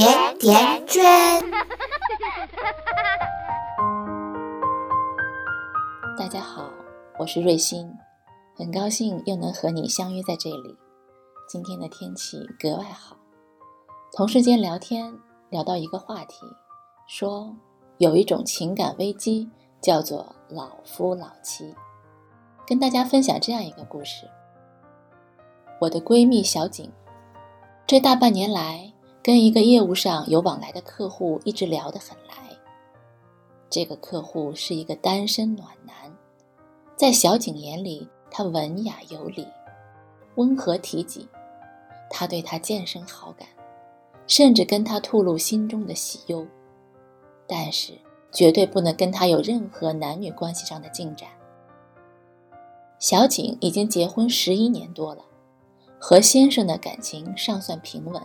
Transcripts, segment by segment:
甜甜圈。大家好，我是瑞欣，很高兴又能和你相约在这里。今天的天气格外好，同事间聊天聊到一个话题，说有一种情感危机叫做老夫老妻。跟大家分享这样一个故事：我的闺蜜小景，这大半年来跟一个业务上有往来的客户一直聊得很来。这个客户是一个单身暖男，在小景眼里，他文雅有礼，温和体己。他对她渐生好感，甚至跟她吐露心中的喜忧，但是绝对不能跟他有任何男女关系上的进展。小景已经结婚十一年多了，和先生的感情尚算平稳，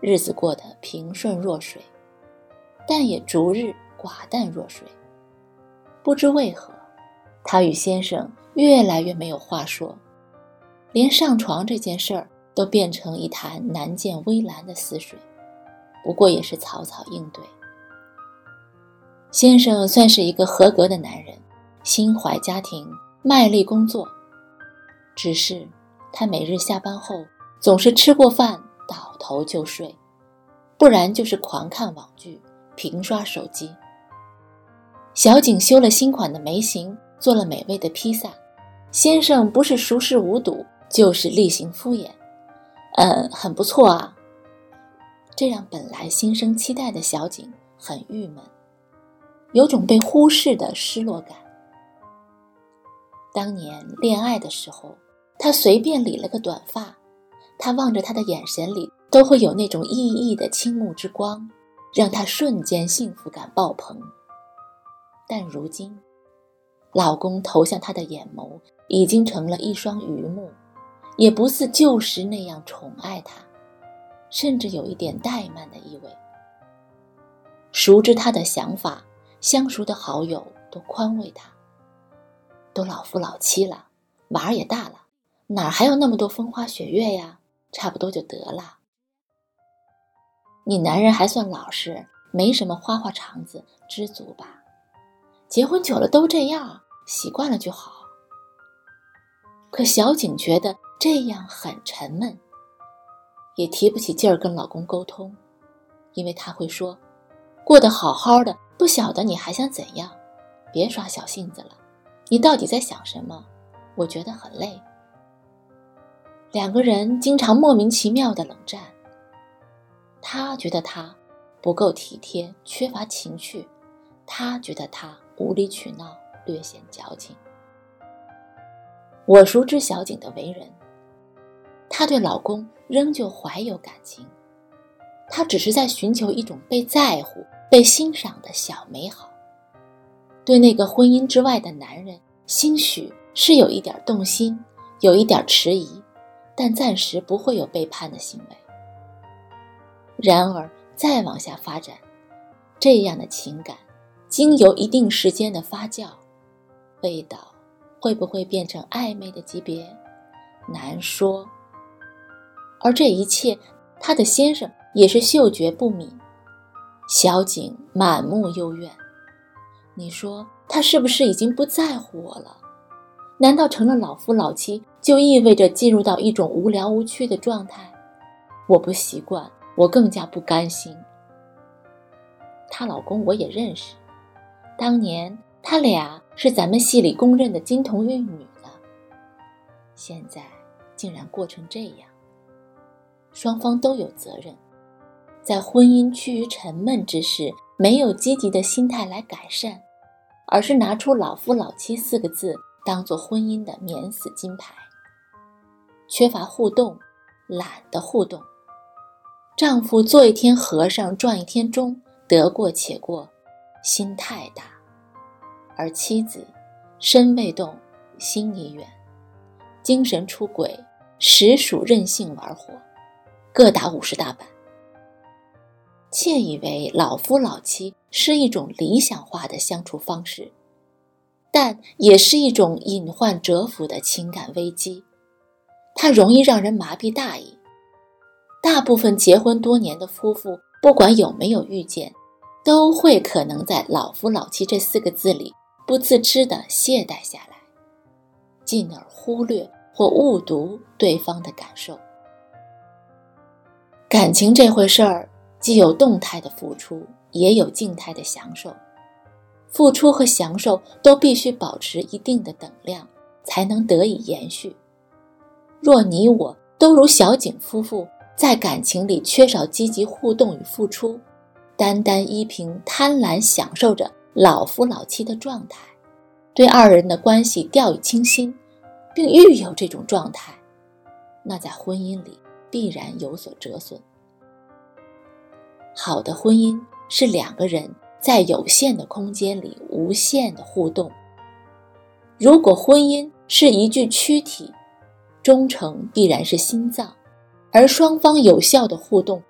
日子过得平顺若水，但也逐日寡淡若水。不知为何，她与先生越来越没有话说，连上床这件事儿都变成一潭难见微澜的死水，不过也是草草应对。先生算是一个合格的男人，心怀家庭。卖力工作，只是他每日下班后总是吃过饭倒头就睡，不然就是狂看网剧、频刷手机。小景修了新款的眉形，做了美味的披萨，先生不是熟视无睹，就是例行敷衍。嗯，很不错啊。这让本来心生期待的小景很郁闷，有种被忽视的失落感。当年恋爱的时候，他随便理了个短发，他望着他的眼神里都会有那种熠熠的倾慕之光，让他瞬间幸福感爆棚。但如今，老公投向她的眼眸已经成了一双鱼目，也不似旧时那样宠爱她，甚至有一点怠慢的意味。熟知他的想法，相熟的好友都宽慰他。都老夫老妻了，娃儿也大了，哪还有那么多风花雪月呀？差不多就得了。你男人还算老实，没什么花花肠子，知足吧。结婚久了都这样，习惯了就好。可小景觉得这样很沉闷，也提不起劲儿跟老公沟通，因为他会说：“过得好好的，不晓得你还想怎样？别耍小性子了。”你到底在想什么？我觉得很累。两个人经常莫名其妙的冷战。他觉得他不够体贴，缺乏情趣；他觉得他无理取闹，略显矫情。我熟知小景的为人，她对老公仍旧怀有感情，她只是在寻求一种被在乎、被欣赏的小美好。对那个婚姻之外的男人，兴许是有一点动心，有一点迟疑，但暂时不会有背叛的行为。然而再往下发展，这样的情感，经由一定时间的发酵，味道会不会变成暧昧的级别，难说。而这一切，他的先生也是嗅觉不敏，小景满目幽怨。你说他是不是已经不在乎我了？难道成了老夫老妻就意味着进入到一种无聊无趣的状态？我不习惯，我更加不甘心。她老公我也认识，当年他俩是咱们系里公认的金童玉女了，现在竟然过成这样。双方都有责任，在婚姻趋于沉闷之时，没有积极的心态来改善。而是拿出“老夫老妻”四个字当做婚姻的免死金牌，缺乏互动，懒得互动。丈夫做一天和尚撞一天钟，得过且过，心太大；而妻子身未动，心已远，精神出轨，实属任性玩火，各打五十大板。窃以为老夫老妻是一种理想化的相处方式，但也是一种隐患蛰伏的情感危机。它容易让人麻痹大意。大部分结婚多年的夫妇不管有没有遇见，都会可能在“老夫老妻”这四个字里不自知地懈怠下来，进而忽略或误读对方的感受。感情这回事儿，既有动态的付出，也有静态的享受。付出和享受都必须保持一定的等量，才能得以延续。若你我都如小景夫妇，在感情里缺少积极互动与付出，单单依凭贪婪享受着老夫老妻的状态，对二人的关系掉以轻心，并育有这种状态，那在婚姻里。必然有所折损。好的婚姻是两个人在有限的空间里无限的互动。如果婚姻是一具躯体，忠诚必然是心脏，而双方有效的互动，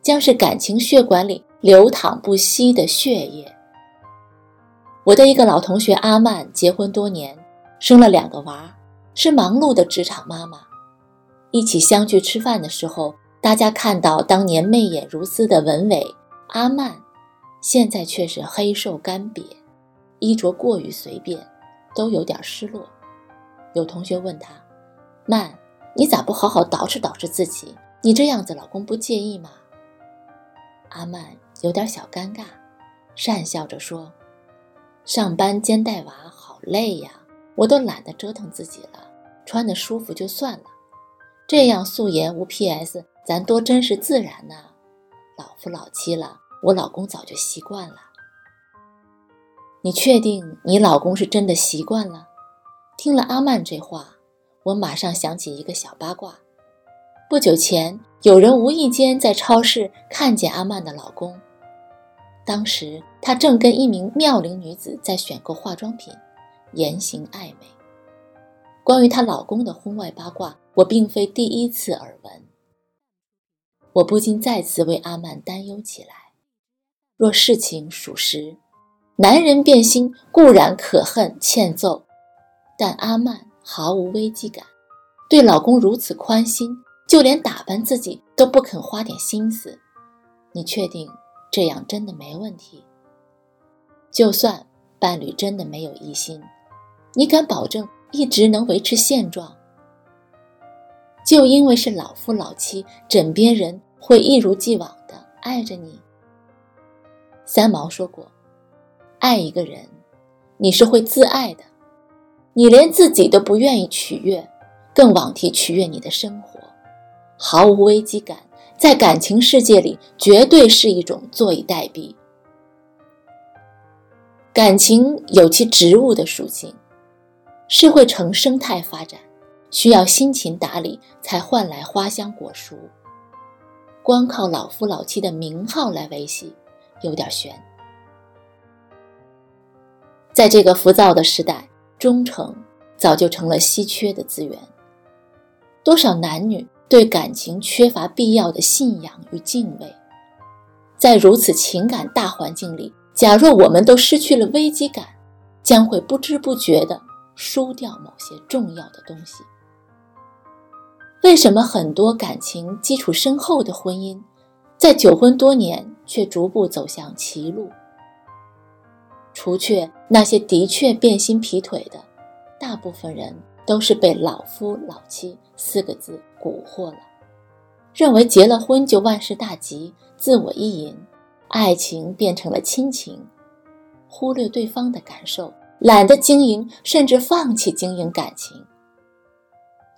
将是感情血管里流淌不息的血液。我的一个老同学阿曼结婚多年，生了两个娃，是忙碌的职场妈妈。一起相聚吃饭的时候，大家看到当年媚眼如丝的文伟阿曼，现在却是黑瘦干瘪，衣着过于随便，都有点失落。有同学问他：“曼，你咋不好好捯饬捯饬自己？你这样子，老公不介意吗？”阿曼有点小尴尬，讪笑着说：“上班兼带娃好累呀，我都懒得折腾自己了，穿的舒服就算了。”这样素颜无 P.S，咱多真实自然呐！老夫老妻了，我老公早就习惯了。你确定你老公是真的习惯了？听了阿曼这话，我马上想起一个小八卦。不久前，有人无意间在超市看见阿曼的老公，当时他正跟一名妙龄女子在选购化妆品，言行暧昧。关于她老公的婚外八卦。我并非第一次耳闻，我不禁再次为阿曼担忧起来。若事情属实，男人变心固然可恨欠揍，但阿曼毫无危机感，对老公如此宽心，就连打扮自己都不肯花点心思。你确定这样真的没问题？就算伴侣真的没有疑心，你敢保证一直能维持现状？就因为是老夫老妻，枕边人会一如既往的爱着你。三毛说过：“爱一个人，你是会自爱的，你连自己都不愿意取悦，更枉提取悦你的生活，毫无危机感，在感情世界里绝对是一种坐以待毙。感情有其植物的属性，是会呈生态发展。”需要辛勤打理才换来花香果熟，光靠老夫老妻的名号来维系，有点悬。在这个浮躁的时代，忠诚早就成了稀缺的资源。多少男女对感情缺乏必要的信仰与敬畏，在如此情感大环境里，假若我们都失去了危机感，将会不知不觉地输掉某些重要的东西。为什么很多感情基础深厚的婚姻，在久婚多年却逐步走向歧路？除却那些的确变心劈腿的，大部分人都是被“老夫老妻”四个字蛊惑了，认为结了婚就万事大吉，自我意淫，爱情变成了亲情，忽略对方的感受，懒得经营，甚至放弃经营感情。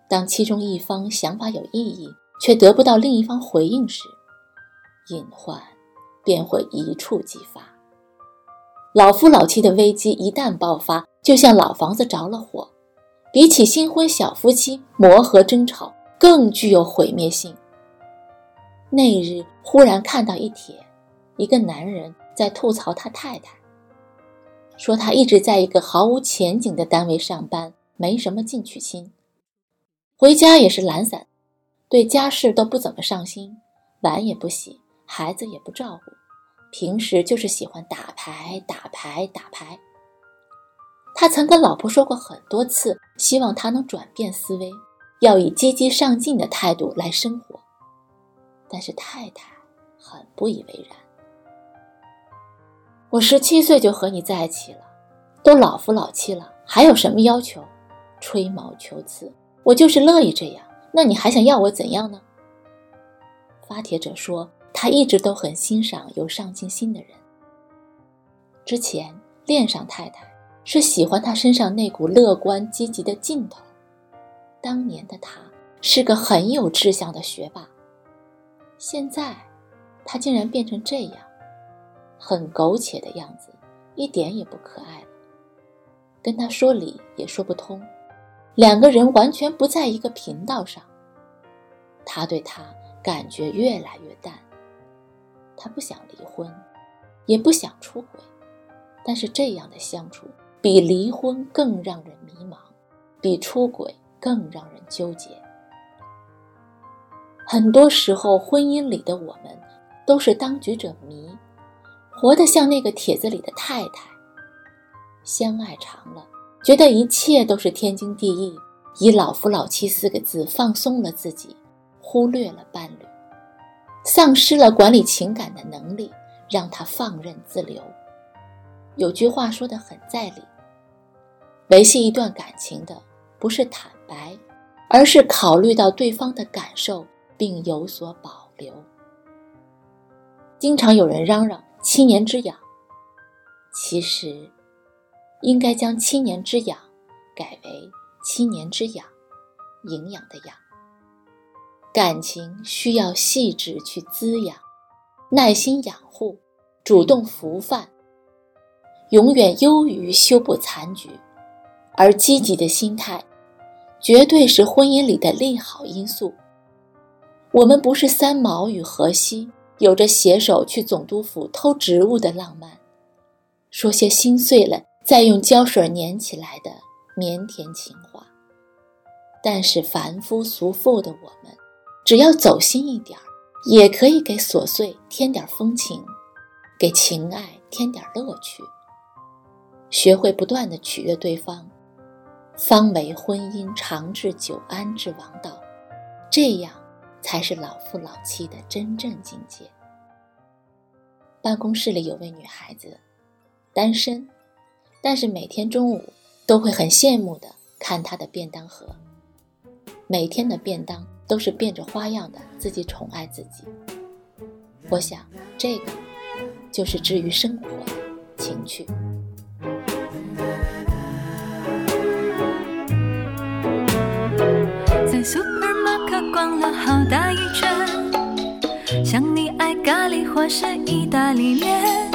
当其中一方想法有意义，却得不到另一方回应时，隐患便会一触即发。老夫老妻的危机一旦爆发，就像老房子着了火，比起新婚小夫妻磨合争吵，更具有毁灭性。那日忽然看到一帖，一个男人在吐槽他太太，说他一直在一个毫无前景的单位上班，没什么进取心。回家也是懒散，对家事都不怎么上心，碗也不洗，孩子也不照顾，平时就是喜欢打牌、打牌、打牌。他曾跟老婆说过很多次，希望他能转变思维，要以积极上进的态度来生活，但是太太很不以为然。我十七岁就和你在一起了，都老夫老妻了，还有什么要求？吹毛求疵，我就是乐意这样。那你还想要我怎样呢？发帖者说，他一直都很欣赏有上进心的人。之前恋上太太，是喜欢他身上那股乐观积极的劲头。当年的他是个很有志向的学霸，现在他竟然变成这样，很苟且的样子，一点也不可爱了。跟他说理也说不通，两个人完全不在一个频道上。他对他感觉越来越淡，他不想离婚，也不想出轨，但是这样的相处比离婚更让人迷茫，比出轨。更让人纠结。很多时候，婚姻里的我们都是当局者迷，活得像那个帖子里的太太。相爱长了，觉得一切都是天经地义，以“老夫老妻”四个字放松了自己，忽略了伴侣，丧失了管理情感的能力，让他放任自流。有句话说的很在理：维系一段感情的。不是坦白，而是考虑到对方的感受并有所保留。经常有人嚷嚷七年之痒，其实应该将七年之痒改为七年之养，营养的养。感情需要细致去滋养，耐心养护，主动扶范，永远优于修补残局，而积极的心态。绝对是婚姻里的利好因素。我们不是三毛与荷西，有着携手去总督府偷植物的浪漫，说些心碎了再用胶水粘起来的腼腆情话。但是凡夫俗妇的我们，只要走心一点儿，也可以给琐碎添点风情，给情爱添点乐趣。学会不断的取悦对方。方为婚姻长治久安之王道，这样才是老夫老妻的真正境界。办公室里有位女孩子，单身，但是每天中午都会很羡慕的看她的便当盒，每天的便当都是变着花样的自己宠爱自己。我想，这个就是治愈生活的情趣。在 supermarket 逛了好大一圈，想你爱咖喱或是意大利面，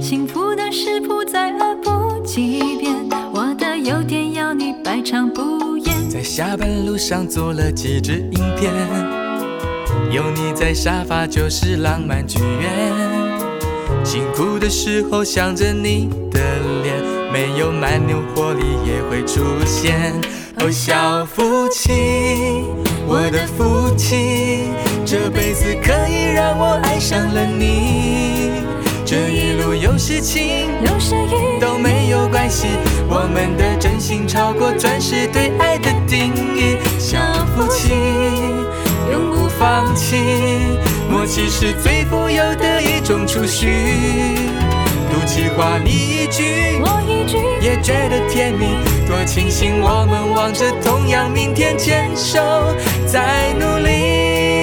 幸福的食谱再恶补几遍，我的优点要你百尝不。在下班路上做了几支影片，有你在沙发就是浪漫剧院，辛苦的时候想着你的脸，没有蛮牛活力也会出现。哦，小夫妻，我的福气，这辈子可以让我爱上了你。有时情，有时雨都没有关系，我们的真心超过钻石对爱的定义。小夫妻，永不放弃，默契是最富有的一种储蓄。赌气话你一句，我一句，也觉得甜蜜。多庆幸我们望着同样明天，牵手在努力。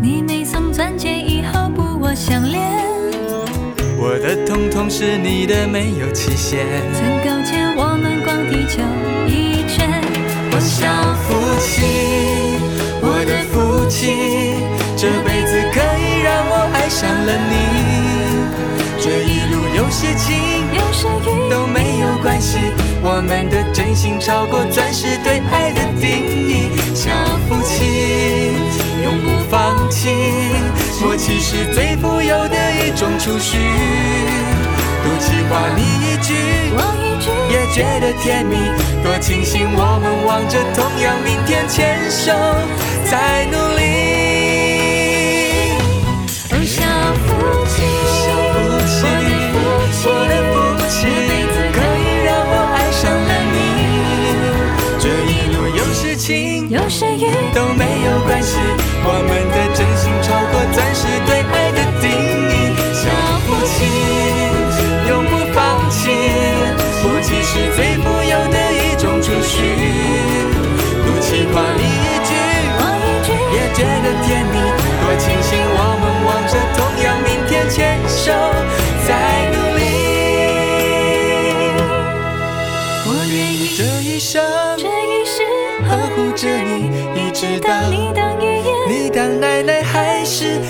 你没送钻戒以后不我相恋。我的痛痛是你的，没有期限。曾勾牵我们逛地球一圈。我小夫妻，我的福气，这辈子可以让我爱上了你。这一路有些晴，有些雨都没有关系。我们的真心超过钻石对爱的定义。小夫妻，永不放弃。默契是最富有的一种储蓄，赌气话你一句，我一句，也觉得甜蜜。多庆幸我们望着同样明天，牵手在努力。哦，小夫妻，小夫妻，我的福气，可以让我爱上了你。这一路有事情，有时雨，都没有关系，我们的真心